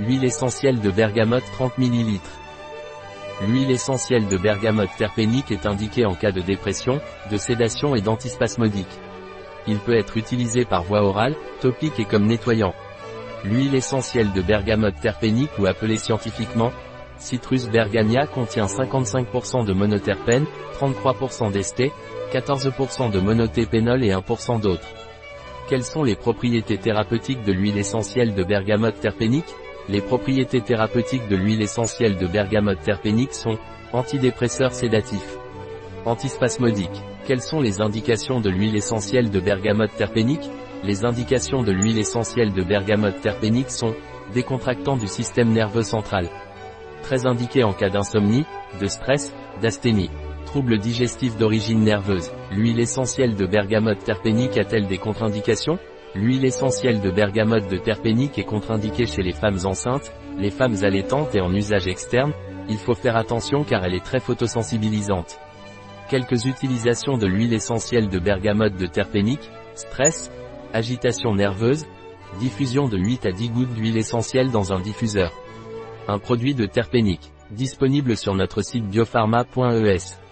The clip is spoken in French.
L'huile essentielle de bergamote 30 ml. L'huile essentielle de bergamote terpénique est indiquée en cas de dépression, de sédation et d'antispasmodique. Il peut être utilisé par voie orale, topique et comme nettoyant. L'huile essentielle de bergamote terpénique ou appelée scientifiquement Citrus bergamia contient 55% de monoterpènes, 33% d'esté, 14% de monotépénol et 1% d'autres. Quelles sont les propriétés thérapeutiques de l'huile essentielle de bergamote terpénique? Les propriétés thérapeutiques de l'huile essentielle de bergamote terpénique sont antidépresseur sédatif, antispasmodique. Quelles sont les indications de l'huile essentielle de bergamote terpénique? Les indications de l'huile essentielle de bergamote terpénique sont décontractant du système nerveux central. Très indiqué en cas d'insomnie, de stress, d'asthénie. Troubles digestifs d'origine nerveuse. L'huile essentielle de bergamote terpénique a-t-elle des contre-indications? L'huile essentielle de bergamote de terpénique est contre-indiquée chez les femmes enceintes, les femmes allaitantes et en usage externe, il faut faire attention car elle est très photosensibilisante. Quelques utilisations de l'huile essentielle de bergamote de terpénique, stress, agitation nerveuse, diffusion de 8 à 10 gouttes d'huile essentielle dans un diffuseur. Un produit de terpénique, disponible sur notre site biopharma.es.